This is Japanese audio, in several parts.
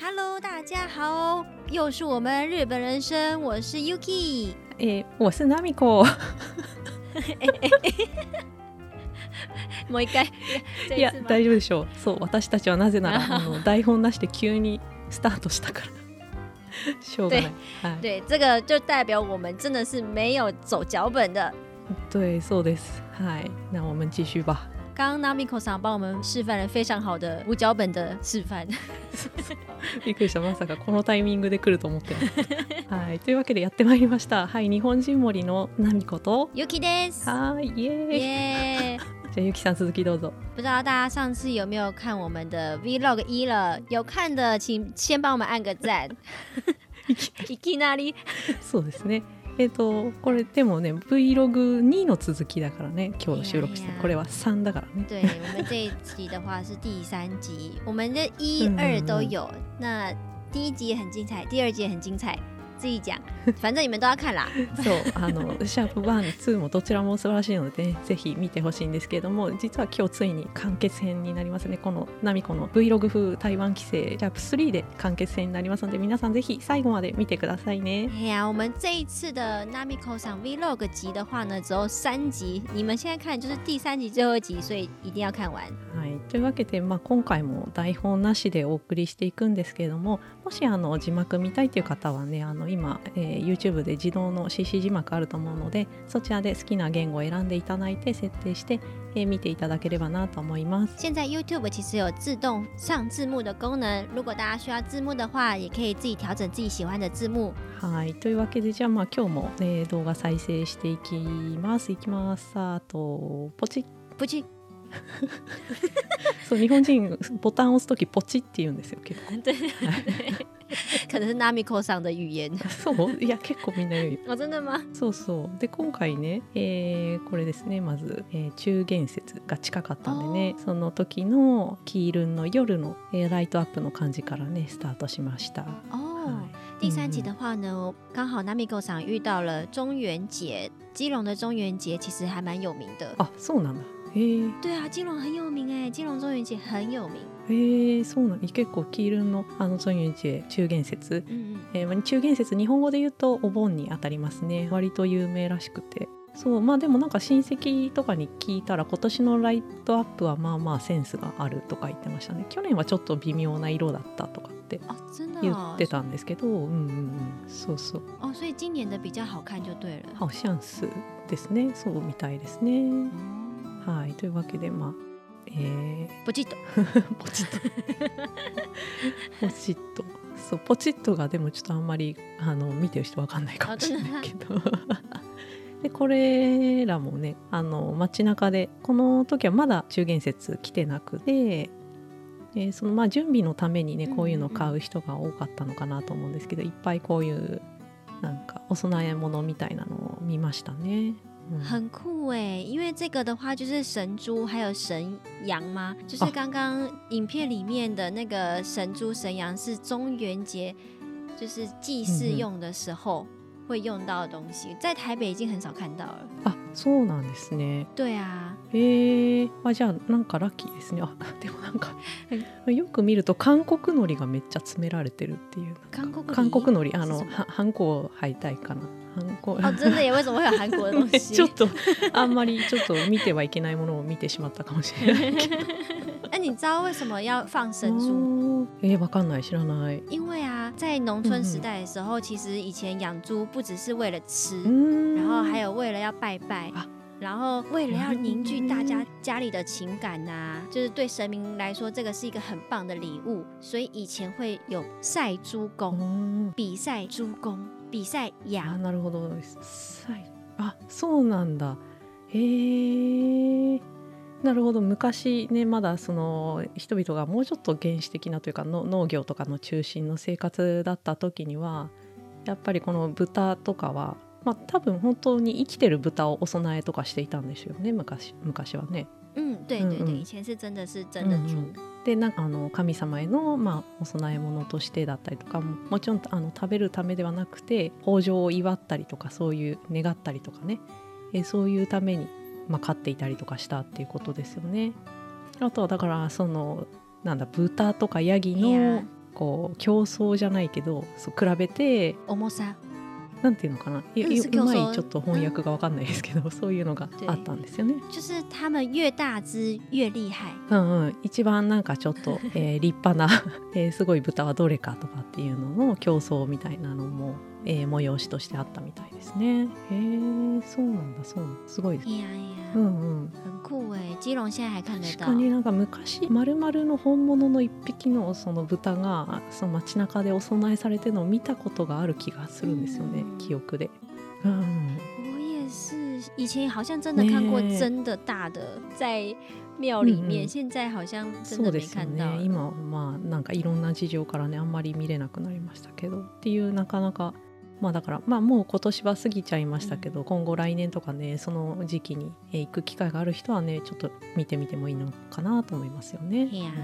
Hello，大家好，又是我们日本人生，我是 Yuki。えー、我是ナミコ。もう一回。いや大丈夫でしょう。そう私たちはなぜならあの台本なしで急にスタートしたから。しょうがない。はい。对，这个就代表我们真的是没有走脚本的。对，そうです。はい。那我们继续吧。 刚刚 Namiko さん帮我们示范了非常好的无脚本的示範。びっくりした。まさかこのタイミングで来ると思って はい。というわけでやってまいりました。はい。日本人森のナミコと。ユキです。はい。イエーイ。イエーじゃあユキさん続きどうぞ。不知道大家上次有没有看我们的 Vlog 一了？有看的请先帮我们按个赞。いきなりそうですねえっ、ー、とこれでもね Vlog2 の続きだからね今日収録してこれは3だからね。对，我们这一集的话是第三集，我们的一、二都有。那第一集也很精彩，第二集也很精彩。自己讲，反正你们都要看啦。そうあのシャープ one、two もどちらも素晴らしいので、ね、ぜひ見てほしいんですけれども、実は今日ついに完結編になりますね。このなみこの Vlog 風台湾帰省シャープ3で完結編になりますので、皆さんぜひ最後まで見てくださいね。哎呀，我们这一次的 Namiko 上 Vlog 集的话呢，只有三集，你们现在看就是第三集最后一集，所以一定要看完。はい、というわけで、まあ今回も台本なしでお送りしていくんですけれども、もしあの字幕見たいという方はね、あの今、えー、YouTube で自動の CC 字幕あると思うのでそちらで好きな言語を選んでいただいて設定して、えー、見ていただければなと思います。現在 YouTube 其实有自動上字幕的功能。如果大家需要字幕的話也可以自己調整自己喜歡的字幕。はい。というわけでじゃあまあ今日も、えー、動画再生していきます。いきます。あとポチッ。ポチッ そう日本人ボタンを押す時ポチって言うんですよ結構。对 可能是 Namiko さん的語言。そう？いや結構みんな言う。あ真的吗？そうそうで今回ね、えー、これですねまず、えー、中元節が近かったんでねその時のキールンの夜の、えー、ライトアップの感じからねスタートしました。哦，第三集的话呢，刚好 Namiko さん遇到了中元节，基隆的中元节其实还蛮有名的。あそうなんだ。对啊，基隆很有名哎，基隆中元节很有名。へえそうなん結構キールンのあの中元節中元節、うんうん。えー、中元節日本語で言うとお盆にあたりますね。割と有名らしくて。そうまあでもなんか親戚とかに聞いたら今年のライトアップはまあまあセンスがあるとか言ってましたね。去年はちょっと微妙な色だったとかって言ってたんですけど。うんうんうん。そうそう。哦所以今年的比较好看就对了。好像是ですね。そうみたいですねはいというわけでまあえー、ポチッと。ポチッと。ポチッと。そうポチッとがでもちょっとあんまりあの見てる人わかんないかもしれないけど。でこれらもねあの街中でこの時はまだ中元節来てなくてえー、そのまあ準備のためにねこういうの買う人が多かったのかなと思うんですけど、いっぱいこういうなん。かお供え物みたいなのを見ましたね。很酷哎，因为这个的话就是神猪还有神羊吗？就是刚刚影片里面的那个神猪神羊是中元节，就是祭祀用的时候会用到的东西，在台北已经很少看到了。あ、そうなんですね。对啊。 へえ、あじゃあなんかラッキーですね。あ、でもなんかよく見ると韓国海苔がめっちゃ詰められてるっていう。韓国韓国海苔。あのはハンコ履いたいかな。韓国あ真的也为什么会有韩国的东西ちょっとあんまりちょっと見てはいけないものを見てしまったかもしれないけど。哎你知道为什么要放生猪えわかんない。知らない。因为啊在农村时代的时候、嗯、其实以前养猪不只是为了吃、然后还有为了要拜拜然后为了要凝聚大家家里的情感呐、啊，就是对神明来说，这个是一个很棒的礼物，所以以前会有赛猪公、比赛猪公。比赛やなるほど。あそうなんだ。へえなるほど。昔ねまだその人々がもうちょっと原始的なというかの農業とかの中心の生活だった時にはやっぱりこの豚とかはまあ多分本当に生きてる豚をお供えとかしていたんですよね昔昔はね。嗯，对对对，以前是真的是真的猪。でなんかあの神様への、まあ、お供え物としてだったりとかももちろんあの食べるためではなくて豊穣を祝ったりとかそういう願ったりとかねえそういうために、まあ、飼っていたりとかしたっていうことですよね。あとはだからそのなんだ豚とかヤギのこう競争じゃないけどそう比べて重さなんていうのかな、いうまいちょっと翻訳がわかんないですけど、そういうのがあったんですよね。就是他们越大只越厉害。うんうん、一番なんかちょっと、えー立派な、えーすごい豚はどれかとかっていうのの競争みたいなのも、えー催しとしてあったみたいですね。へえそうなんだそうなんだすごいです。いやいや，うんうん、很酷哎！基隆现在还看得到確か。になんか昔丸々の本物の一匹のその豚がその街中でお供えされてるのを見たことがある気がするんですよね、うん記憶で。うん我也是，以前好像真的看过ね真的大的在庙里面，嗯嗯现在好像真的没そうですよ看到了。ね今はまあなんかいろんな事情からねあんまり見れなくなりましたけどっていうなかなかまあだからまあもう今年は過ぎちゃいましたけど、今後来年とかねその時期にえー行く機会がある人はねちょっと見てみてもいいのかなと思いますよね。いやうんうん。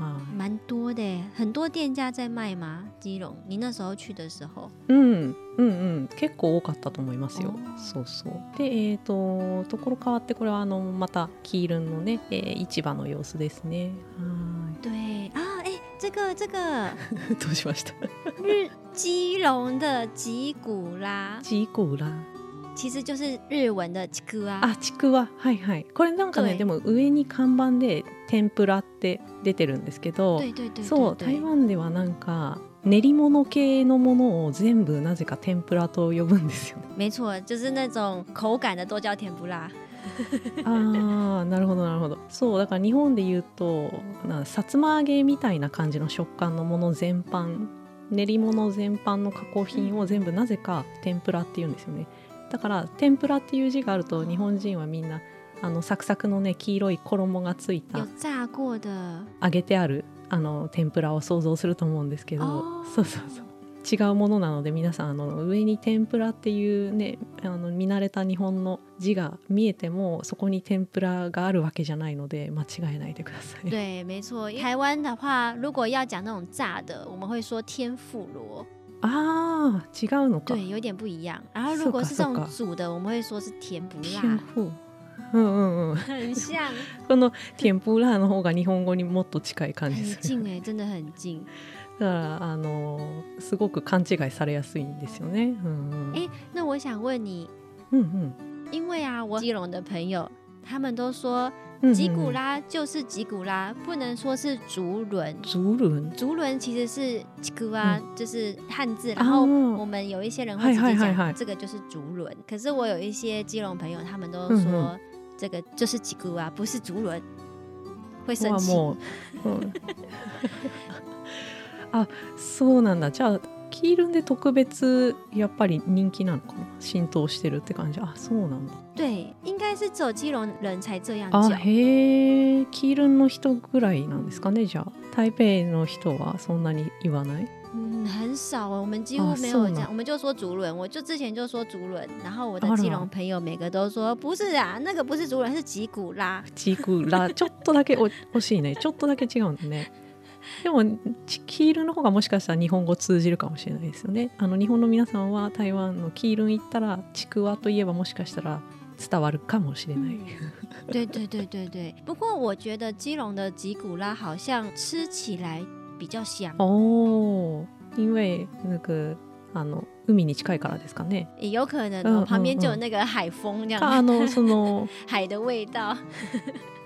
はい。蛮多的耶，很多店家在卖吗？基隆，你那时候去的时候，うん、うんうん。結構多かったと思いますよ。あ。ーそうそう。でえっ、とところ変わってこれはあのまたキールンのね、えー市場の様子ですね。は 对。啊，哎，这个这个。い どうしました？日 基隆的吉古拉，ジーコウラ其实就是日文的。あちくわはいはい。これなんかね对。でも上に看板で天ぷらって出てるんですけどそう台湾ではなんか練り物系のものを全部なぜか天ぷらと呼ぶんですよね。没错，就是那种口感的都叫甜不辣。あーなるほどなるほど。そうだから日本で言うとなさつま揚げみたいな感じの食感のもの全般練り物全般の加工品を全部なぜか天ぷらって言うんですよね。だから天ぷらっていう字があると日本人はみんなあのサクサクのね黄色い衣がついた揚げてあるあの天ぷらを想像すると思うんですけどそうそうそう違うものなので皆さんあの上に天ぷらっていうねあの見慣れた日本の字が見えてもそこに天ぷらがあるわけじゃないので間違えないでください。对，没错。台湾的话，如果要讲那种炸的，我们会说天妇罗，あー違うのか。对，有点不一样。然后如果是这种煮的，我们会说是甜不天辣，婦うんうんうん。很像，この天ぷらの方が日本語にもっと近い感じ很する。近哎、真的很近。だからあのすごく勘違いされやすいんですよね。うんうん。哎、那我想问你，因为啊，我基隆的朋友他们都说吉古拉就是吉古拉，不能说是竹轮。竹輪竹轮其实是吉古啊，嗯。就是汉字，然后哦我们有一些人会直接讲这个就是竹轮，可是我有一些基隆朋友，他们都嗯说这个就是吉古啊，不是竹轮，会生气。あそうなんだ。じゃあキールンで特別やっぱり人気なのかな？浸透してるって感じ。あそうなんだ。对，应该是只有基隆人才这样あ叫。へえ。キールンの人ぐらいなんですかね？じゃあ台北の人はそんなに言わない？嗯，很少哦，我们几乎哦没有这样，我们就说竹轮，我就之前就说竹轮，然后我的啊基隆朋友每个都说不是啊，那个不是竹轮，是吉古拉。チクラちょっとだけお惜しいね。ちょっとだけ違うんだねでもチキールンの方がもしかしたら日本語通じるかもしれないですよね。あの日本の皆さんは台湾のキールン行ったらちくわといえばもしかしたら伝わるかもしれない、嗯，对对对对对。不过我觉得基隆的吉古拉好像吃起来比较香，哦，因为那个あの海に近いからですかね。也有可能嗯哦，旁边就有那个海风这かあ样，のその 海的味道。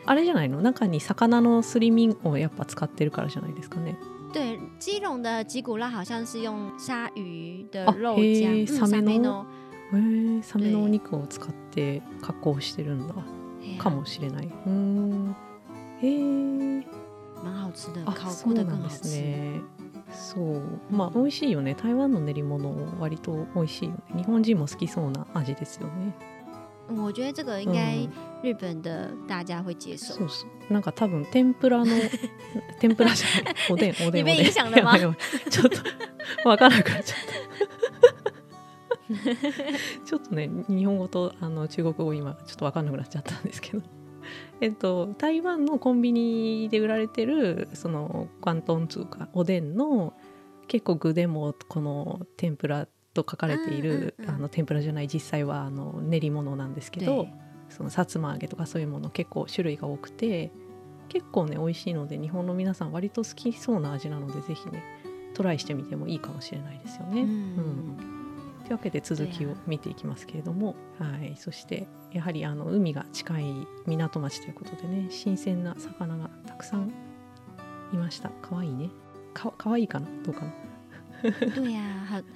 あれじゃないの？中に魚のすり身をやっぱ使ってるからじゃないですかね。对，基隆的吉古拉好像是用鲨鱼的啊肉嘿浆，嗯サメの？サメのへえサメのお肉を使って加工してるんだかもしれない。うーんへえ蛮好吃的，あ烤そう过的なんです更好吃。ね。そうまあ美味しいよね台湾の練り物割と美味しいよね日本人も好きそうな味ですよね。嗯我觉得这个应该うん日本的大家会接受。そうそうなんか多分天ぷらの 天ぷらじゃない。おでん おでんおでん影響了吗？ちょっとわからなくなっちゃった。ちょっとね日本語とあの中国語今ちょっとわかんなくなっちゃったんですけど。えっと台湾のコンビニで売られてるその関東通かおでんの結構具でもこの天ぷらと書かれている、うんうんうんあの天ぷらじゃない実際はあの練り物なんですけど对，そのさつま揚げとかそういうもの結構種類が多くて結構ね美味しいので日本の皆さん割と好きそうな味なのでぜひねトライしてみてもいいかもしれないですよね。嗯うんというわけで続きを見ていきますけれども、はい、そしてやはりあの海が近い港町ということでね新鮮な魚がたくさんいました。かわいいね。かかわいいかな？どうかな？对呀、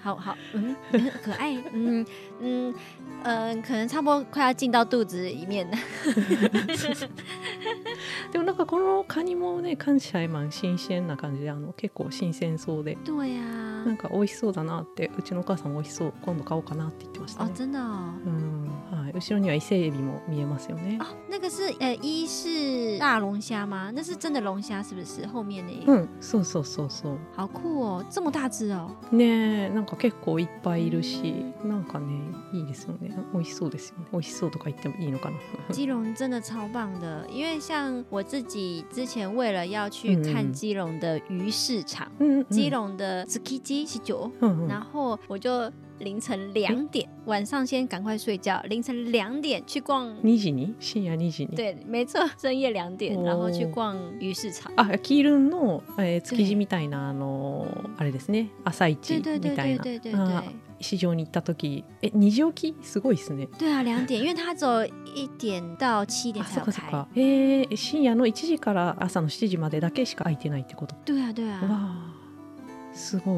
好好好，嗯，很可爱，嗯嗯呃，可能差不多快要进到肚子里面了。でもなんかこのカニもね関西マン新鮮な感じであの結構新鮮そうで对呀、 なんか美味しそうだなってうちのお母さんも美味しそう今度買おうかなって言ってました哦，ね、真的哦。うんはい、後ろには伊勢エビも見えますよね。哦，那个是呃，一是大龙虾吗？那是真的龙虾是不是？后面那うん、そうそうそうそう。好酷哦，这么大只哦。ねえなんか結構いっぱいいるしなんかねいいですよね美味しそうですよね美味しそうとか言ってもいいのかな 基隆真的超棒的，因为像我自己之前为了要去看嗯基隆的鱼市场，うん、うん、基隆的 s んうん然后我就凌晨两点，晚上先赶快睡觉，凌晨两点去逛。2時に深夜2時に对，没错，深夜两点，哦。然后去逛鱼市场。あキールンの、えー築地みたいなあのあれですね。朝市对对对对みたいな对对。あ对。市場に行った時。え2時起き？すごいですね。对啊，两点，因为它只有一点到七点あ才有开。そっかそっか。えー、深夜の1時から朝の7時までだけしか空いてないってこと？对啊，对啊，わあ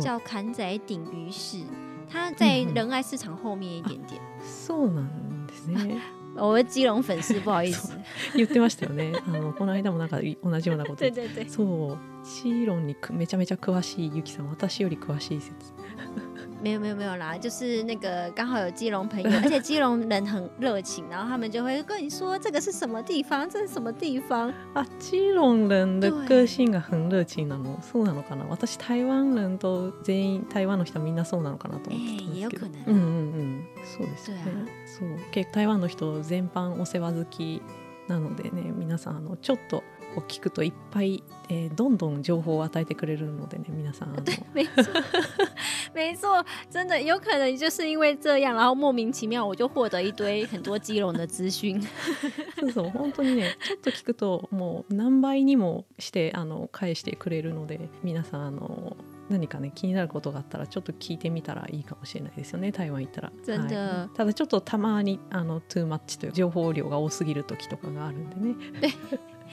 叫坎仔顶鱼市，它在仁爱市场后面一点点。そうなんですね。我是基隆粉丝，不好意思。言ってましたよね。あのこの間もなんかい同じようなこと 对对对，そうシーロンにくめちゃめちゃ詳しいゆきさん私より詳しい説没有没有没有啦，就是那个刚好有基隆朋友，而且基隆人很热情，然后他们就会跟你说这个是什么地方，这是什么地方。あチーロン人的个性が很热情なの？そうなのかな？私台湾人と全員台湾の人はみんなそうなのかなと思ってたんですけど、うんうんうん。そうですよね。そうや。そう。結構台湾の人全般お世話好きなのでね皆さんあのちょっとこう聞くといっぱい、えーどんどん情報を与えてくれるのでね皆さんあの 没错，没错，真的有可能就是因为这样，然后莫名其妙我就获得一堆很多基隆的资讯。そうそう本当にね ちょっと聞くともう何倍にもしてあの返してくれるので皆さんあの何かね気になることがあったらちょっと聞いてみたらいいかもしれないですよね台湾行ったら。真的はいただちょっとたまにあのトゥーマッチという情報量が多すぎる時とかがあるんでね。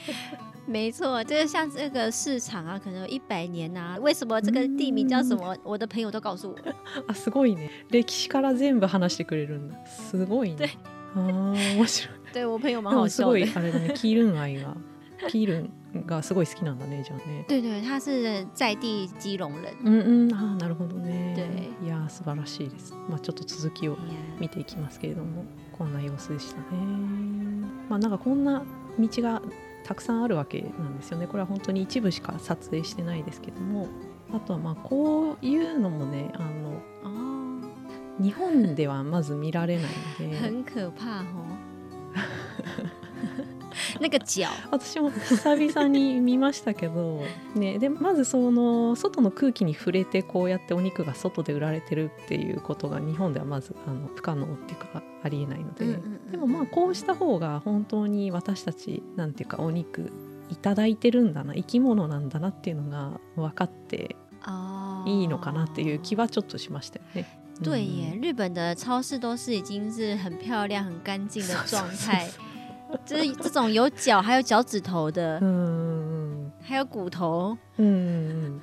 没错，就是像这个市场啊，可能有一百年啊，为什么这个地名叫什么？我的朋友都告诉我。あすごいね歴史から全部話してくれるんだすごいね对。あー面白い。对我朋友蛮でもすごい好笑的。あれだねキールン愛がキールンがすごい好きなんだねじゃあね。对对，他是在地基隆人。うんうんあーなるほどね。でいやー素晴らしいです。まあちょっと続きを見ていきますけれどもこんな様子でしたね。まあなんかこんな道がたくさんあるわけなんですよね。これは本当に一部しか撮影してないですけども。あとはまあこういうのもねあの，日本ではまず見られないので。很可怕哦。那个脚，私も久々に見ましたけど、ね、でまずその外の空気に触れてこうやってお肉が外で売られてるっていうことが日本ではまずあの不可能っていうかありえないので、でもまあこうした方が本当に私たちなんていうかお肉いただいてるんだな生き物なんだなっていうのが分かって哦，いいのかなっていう気はちょっとしましたよね。对耶，日本的超市都是已经是很漂亮、很干净的状态，就是这种有脚还有脚趾頭的う，ん还有骨头，うんうん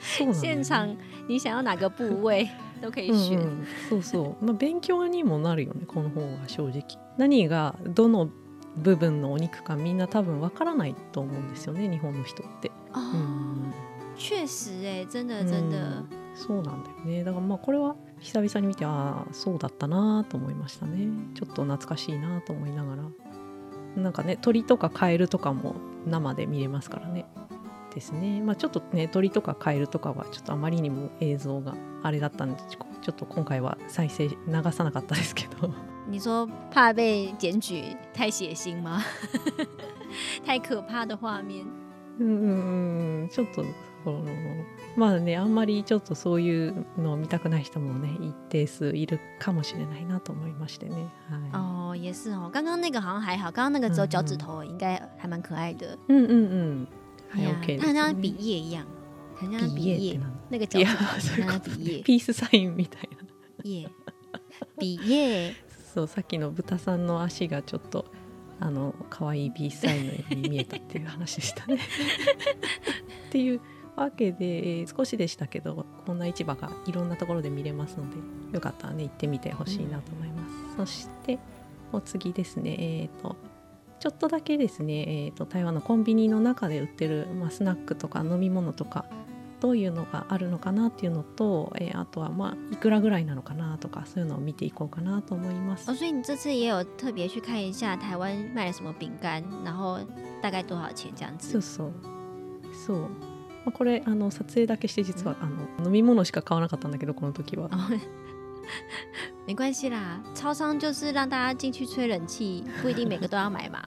そうなんだよね现场你想要哪个部位都可以うん选。うんそうそう、まあ、勉強にもなるよねこの方が正直。何がどの部分のお肉かみんな多分わからないと思うんですよね日本の人って、う哦ん、确实哎，真的真的うん。そうなんだよね。だからまあこれは久々に見てああそうだったなと思いましたね。ちょっと懐かしいなと思いながらなんかね鳥とかカエルとかも生で見れますからねですねまあちょっとね鳥とかカエルとかはちょっとあまりにも映像があれだったんでちょっと今回は再生流さなかったですけど你说怕被检举太血腥吗？太可怕的画面。うんうんうんちょっところまあねあんまりちょっとそういうのを見たくない人もね一定数いるかもしれないなと思いましてね。はい、哦，也是哦。刚刚那个好像还好，刚刚那个只有脚趾头，应该还蛮可爱的。嗯嗯嗯，还 OK 它很像笔叶一样，很像笔叶。那个脚趾头 像笔叶。ピースサインみたいな。叶。笔叶。そうさっきの豚さんの足がちょっとあの可愛いピースサインのように見えたっていう話でしたね。っていう。わけで、えー、少しでしたけどこんな市場がいろんなところで見れますのでよかったらね行ってみてほしいなと思います、うん、そしてお次ですねえっ、ー、とちょっとだけですね、えーと、台湾のコンビニの中で売ってる、まあ、スナックとか飲み物とかどういうのがあるのかなっていうのと、えー、あとはまあいくらぐらいなのかなとかそういうのを見ていこうかなと思います。哦，所以你这次也有特别去看一下台湾卖了什么饼干，然后大概多少钱这样子？そうそうそう。まあ、これあの撮影だけして実はあの飲み物しか買わなかったんだけどこの時は。没关系啦，超商就是让大家进去吹冷气，不一定每个都要买嘛。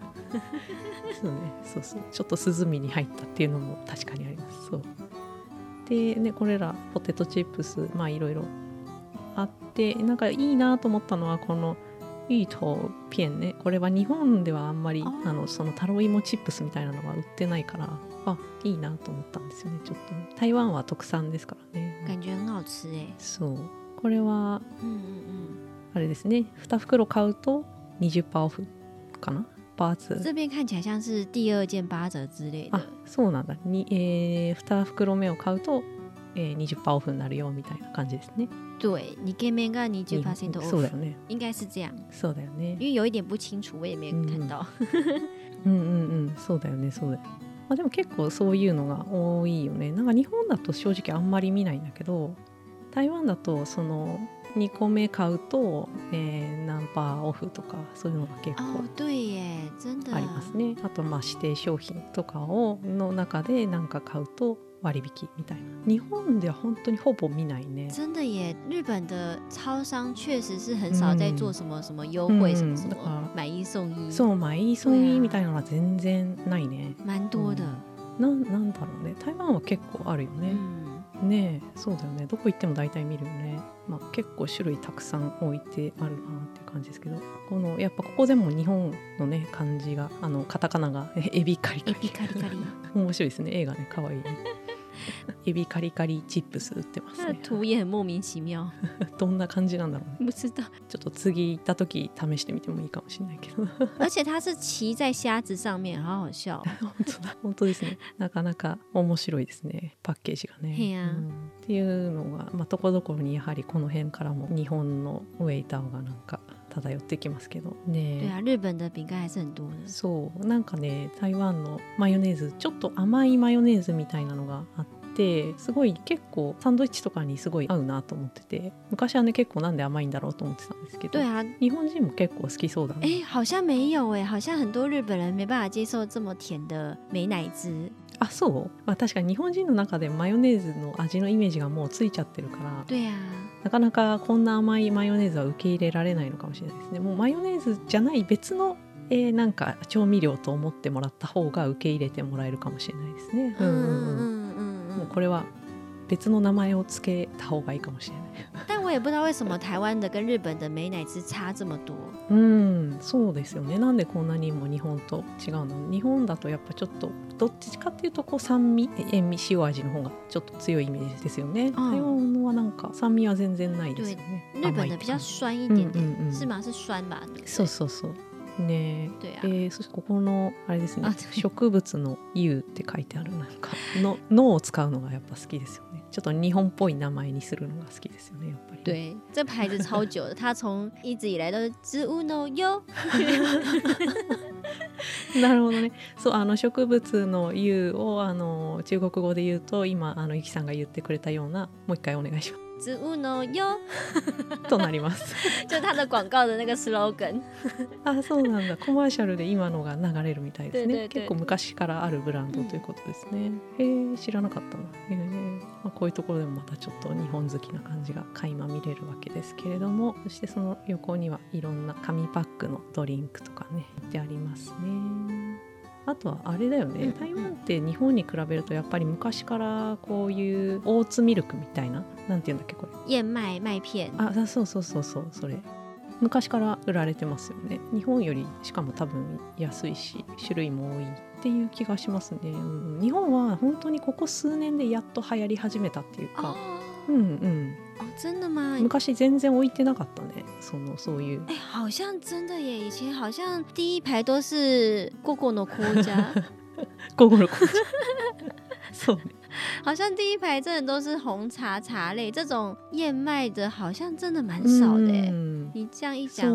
そうね、そうそう、ちょっと涼みに入ったっていうのも確かにあります。そう。でね、これらポテトチップス、まあいろいろあって、なんかいいなと思ったのはこのいいとピエンね。これは日本ではあんまりあのそのタロイモチップスみたいなのが売ってないから、あいいなと思ったんですよね。ちょっと。台湾は特産ですからね。感觉很好吃えそう。これは、うんうんうん、あれですね。2袋買うと20%オフかな？八折这边看起来像是第二件八折之类的。あそうなんだ。に、えー、2袋目を買うと、えー、20%オフになるよみたいな感じですね。对你见面が20%オフ。そうだよね。应该是这样。そうだよね。因为有一点不清楚我也没有看到、うん、うんうんうんそうだよねそうだよまあ、でも結構そういうのが多いよね。なんか日本だと正直あんまり見ないんだけど台湾だとその2個目買うと、えー、ナンパーオフとかそういうのが結構ありますね。あとまあ指定商品とかをの中で何か買うと割引みたいな。日本では本当にほぼ見ないね。真的耶日本的超商确实是很少在做什么什么优惠什么什么买一送一そう買い送いみたいなのは全然ないね蛮多的、うん、ななんだろうね台湾は結構あるよね、うん、ねそうだよねどこ行っても大体見るよねまあ結構種類たくさん置いてあるなっていう感じですけどこのやっぱここでも日本のね感じがあのカタカナがエビカリカリエビカリカリ面白いですね映画ね可愛いね エビカリカリチップス売ってますね。图也很莫名其妙。どんな感じなんだろうね。不知道。ちょっと次行った時試してみてもいいかもしれないけど。而且它是骑在虾子上面，好好笑。本当だ。本当ですね。なかなか面白いですね。パッケージがね。うん、っていうのがまあところどころにやはりこの辺からも日本のウェイターがなんか。漂ってきますけどね。对啊，日本的饼干还是很多的。そうなんかね台湾のマヨネーズちょっと甘いマヨネーズみたいなのがあって。てすごい結構サンドイッチとかにすごい合うなと思ってて昔はね結構なんで甘いんだろうと思ってたんですけど日本人も結構好きそうだねえ好像没有哎好像很多日本人没办法接受这么甜的美乃滋あそう、まあ、確かに日本人の中でマヨネーズの味のイメージがもうついちゃってるから。なかなかこんな甘いマヨネーズは受け入れられないのかもしれないですね。もうマヨネーズじゃない別のえー、なんか調味料と思ってもらった方が受け入れてもらえるかもしれないですね。うんうんうん、もうこれは別の名前を付けた方がいいかもしれない。也不知道为什么台湾的跟日本的美乃滋差这么多。うん、そうですよね。なんでこんなにも日本と違うの？日本だとやっぱちょっとどっちかっていうとこう酸味、塩味、塩味の方がちょっと強いイメージですよね。台湾はなんか酸味は全然ないですよね。日本的比较酸一点点，嗯嗯是吗？是酸吧？そうそうそう。ねえー、そしてここのあれですね植物の「湯」って書いてあるなんかの「の」を使うのがやっぱ好きですよねちょっと日本っぽい名前にするのが好きですよねやっぱり对这牌子超久的它从一直以来都是植物の「よ 」なるほどね。そうあの植物の「油」をあの中国語で言うと今あのゆきさんが言ってくれたようなもう一回お願いします。植物のよ となります。就是它的广告的那个 slogan あそうなんだ。コマーシャルで今のが流れるみたいですね。結構昔からあるブランドということですね、うん、へえ知らなかったな。へえ、まあ、こういうところでもまたちょっと日本好きな感じが垣間見れるわけですけれども。そしてその横にはいろんな紙パックのドリンクとかねってありますねあとはあれだよね、台湾って日本に比べるとやっぱり昔からこういうオーツミルクみたいななんていうんだっけこれ。燕麦麦片。あそうそうそうそうそれ。昔から売られてますよね。日本よりしかも多分安いし種類も多いっていう気がしますね、うん、日本は本当にここ数年でやっと流行り始めたっていうか。うんうん。哦，真的吗？昔全然置いてなかったね。そのそういう。哎、好像真的耶！以前好像第一排都是过过の紅茶，午後の紅茶そうね。好像第一排真的都是红茶茶类，这种燕麦的好像真的蛮少的你这样一讲，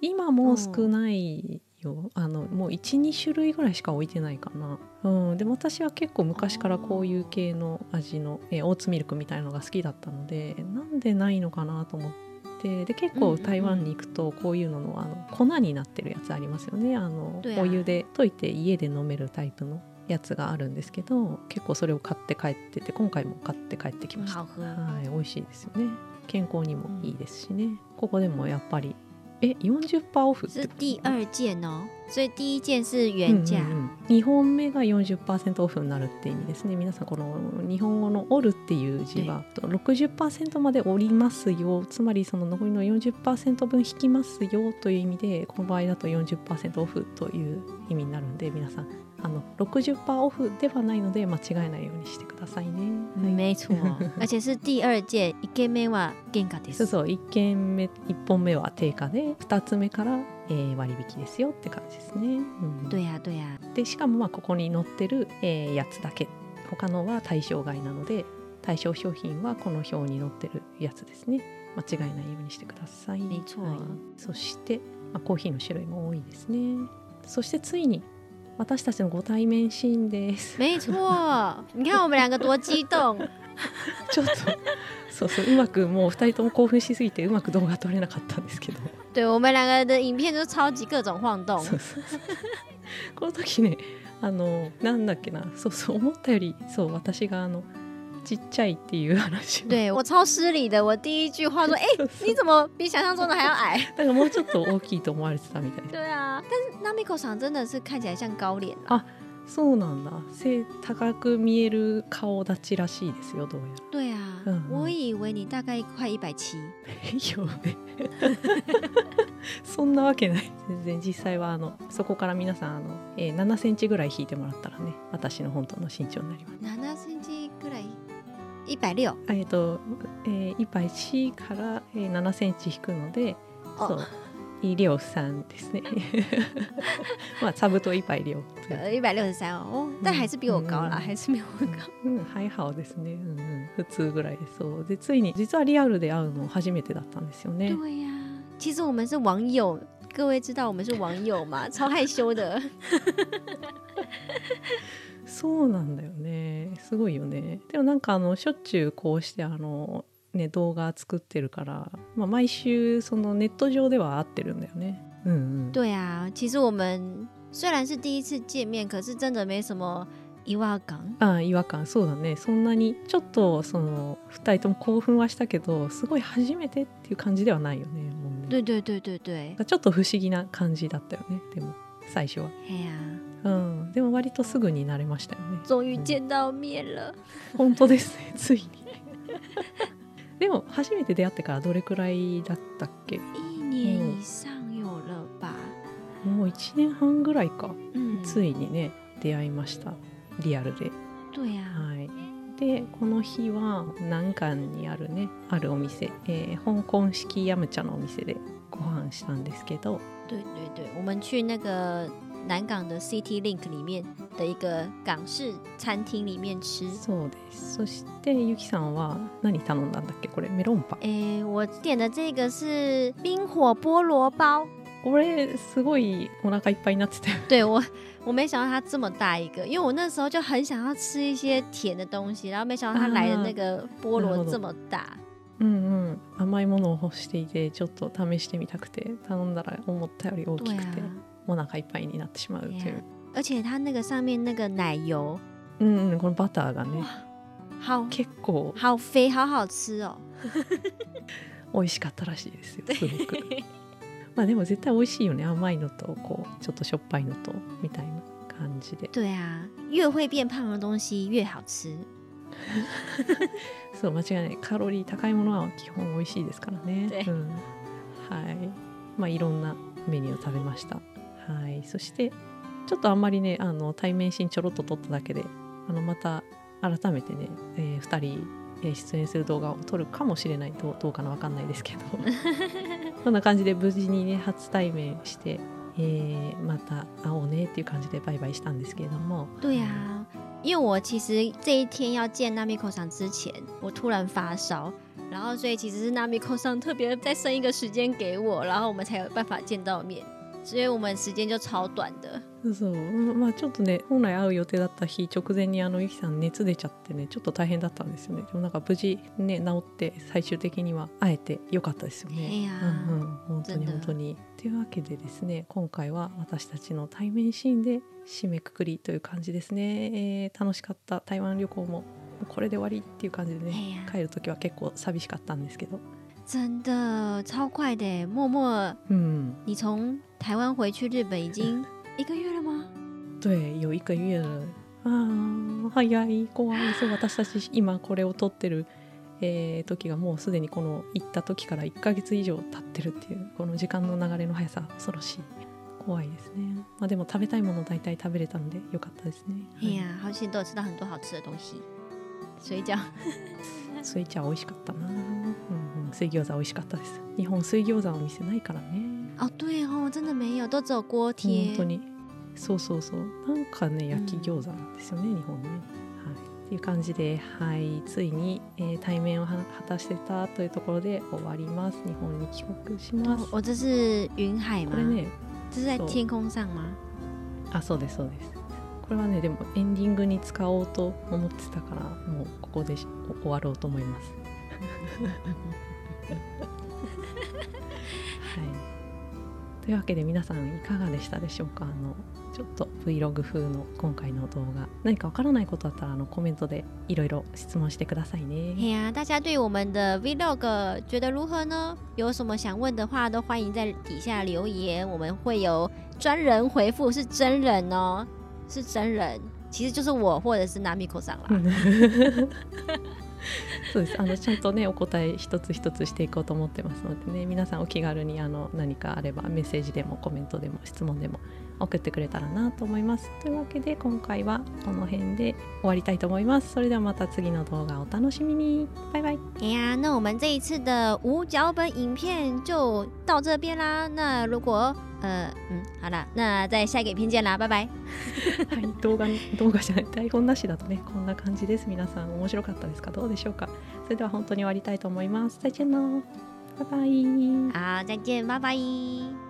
今もう少ないよ、あのもう12種類ぐらいしか置いてないかな、うん、でも私は結構昔からこういう系の味の、えーオーツミルクみたいのが好きだったのでなんでないのかなと思って。で結構台湾に行くとこういうののあの粉になってるやつありますよね。あのお湯で溶いて家で飲めるタイプのやつがあるんですけど結構それを買って帰ってて今回も買って帰ってきました。はい、美味しいですよね。健康にもいいですしね。ここでもやっぱりえ40%オフって是こと第二件哦，所以第一件是原价。うんうんうん2本目が40%オフになるって意味ですね。皆さんこの日本語の「折る」っていう字は60%まで折りますよ。つまりその残りの40%分引きますよという意味でこの場合だと40%オフという意味になるんで皆さんあの60%オフではないので間違えないようにしてくださいね。はい没错，而且是第二件。一件目は原価です。そうそう1件目1本目は定価で2つ目から、えー割引ですよって感じですね。うん对呀、对呀、でしかもまあここに載ってる、えーやつだけ他のは対象外なので対象商品はこの表に載ってるやつですね間違えないようにしてください。はいそして、まあ、コーヒーの種類も多いですね。そしてついに私たちのご対面シーンです。没错。你看我们两个多激动。ちょっとそうそううまくもう2人とも興奮しすぎてうまく動画撮れなかったんですけど。对我们两个的影片就超级各种晃动。そうそうそう この時ねあのなんだっけなそうそう思ったよりそう私があのちっちゃいっていう話对我超失礼的，我第一句话说：“哎、そうそう你怎么比想象中的还要矮だからもうちょっと大きいと思われてたみたい？”で对啊，但是 Namiko 桑真的是看起来像高脸啦。そうなんだ背高く見える顔立ちらしいですよどうやら对啊，嗯我以为你大概快一百七。らいやねそんなわけない全然実際はあのそこから皆さんあの、えー7センチぐらい引いてもらったらね私の本当の身長になります7センチぐらい。一百六。あえっ、と、えー、1から、えー、7センチ引くのであ。そう医療さんですね。まあ差不多一百六呃，一百六十三哦，哦，但还是比我高啦，嗯还是没有我高。うん、ハイハオですね、うんうん、普通ぐらいでそう。でついに実はリアルで会うの初めてだったんですよね。对呀、其实我们是网友，各位知道我们是网友吗？超害羞的。そうなんだよね。すごいよね。でもなんかあのしょっちゅうこうしてあのね動画作ってるから、まあ、毎週そのネット上では会ってるんだよね。うんうん。对啊，其实我们虽然是第一次见面，可是真的没什么違和感。ああ違和感。そうだね。そんなにちょっとその2人とも興奮はしたけどすごい初めてっていう感じではないよねもうね。对对对对对，ちょっと不思議な感じだったよね。でも最初は。哎呀，うん。でも割とすぐに慣れましたよね。终于见到面了。本当ですねついに。でも初めて出会ってからどれくらいだったっけ？一年以上有了吧？もう1年半ぐらいか。嗯，ついにね出会いました。リアルで。对呀、はい。でこの日は南港にあるねあるお店、えー香港式ヤムチャのお店でご飯したんですけど。对对对，我们去那个南港的 City Link 里面的一个港式餐厅里面吃。そうです。そしてゆきさんは何頼んだんだっけ？これメロンパン。诶，我点的这个是冰火菠萝包。これすごいお腹いっぱいになってた。よ 对我，我没想到它这么大一个，因为我那时候就很想要吃一些甜的东西，然后没想到它来的那个菠萝这么大。うんうん。甘いものを欲していてちょっと試してみたくて頼んだら思ったより大对きくて、啊，お腹いっぱいになってしまうという。而且它那个上面那个奶油，うんうんこのバターがね好。結構好肥，好好吃哦。美味しかったらしいですよ すごく。まあでも絶対美味しいよね甘いのとこうちょっとしょっぱいのとみたいな感じで。对啊，越会变胖的东西越好吃。そう間違いない。カロリー高いものは基本美味しいですからね。で、うん、はい。まあいろんなメニューを食べましたはい。そしてちょっとあんまりねあの対面シーンちょろっと撮っただけであのまた改めてね、え2人えー出演する動画を撮るかもしれないどうどうかなわかんないですけど。そんな感じで無事にね初対面して、えーまた会おうねっていう感じでバイバイしたんですけれども。对啊，因为我其实这一天要见 Namiko 上之前，我突然发烧，然后所以其实是 Namiko 上特别再生一个时间给我，然后我们才有办法见到面，所以我们时间就超短的。そうまあちょっとね本来会う予定だった日直前にあのゆきさん熱出ちゃってねちょっと大変だったんですよね。でもなんか無事ね治って最終的には会えてよかったですよね。いやーうんうん。本当に本当に。というわけでですね今回は私たちの対面シーンで締めくくりという感じですね、えー楽しかった。台湾旅行もこれで終わりっていう感じでね帰る時は結構寂しかったんですけど真的超快的耶！默默，うん你从台湾回去日本已经 一个月了吗？对有一个月了。あー早い怖いそう私たち今これを撮ってる、えー時がもうすでにこの行った時から1ヶ月以上経ってるっていうこの時間の流れの速さ恐ろしい。怖いですね。まあでも食べたいもの大体食べれたのでよかったですね、哎呀，好险都有吃到很多好吃的东西，水饺。水饺美味しかったな、うんうん、水餃子美味しかったです日本水餃子のお店ないからね哦，对哦，真的没有，都只有锅贴本。当にそうそうそうなんかね焼き餃子なんですよね、日本ね。はい、っていう感じで、はい、ついに、えー対面をは果たしてたというところで終わります日本に帰国します哦，我这是云海吗？これね这是在天空上吗？あそうですそうですこれはねでもエンディングに使おうと思ってたからもうここでし終わろうと思います。はい、というわけで皆さんいかがでしたでしょうか？あのちょっと Vlog 風の今回の動画何かわからないことあったらあのコメントでいろいろ質問してくださいね。嘿呀、大家对我们的 vlog 觉得如何呢？有什么想问的话，都欢迎在底下留言，我们会有专人回复，是真人哦，是真人，其实就是我或者是 Namiko 上啦。そうです。あのちゃんとねお答え一つ一つしていこうと思ってますのでね。皆さんお気軽にあの何かあればメッセージでもコメントでも質問でも送ってくれたらなと思います。というわけで今回はこの辺で終わりたいと思います。それではまた次の動画お楽しみに。バイバイ。哎呀，那我们这一次的无脚本影片就到这边啦。那如果呃嗯好啦，那在下一个影片见啦，拜拜。はい動画動画じゃない。台 本なしだとねこんな感じです。皆さん面白かったですか？どうでしょうか？それでは本当に終わりたいと思います。再见喽バイバイ。好，再见，拜拜。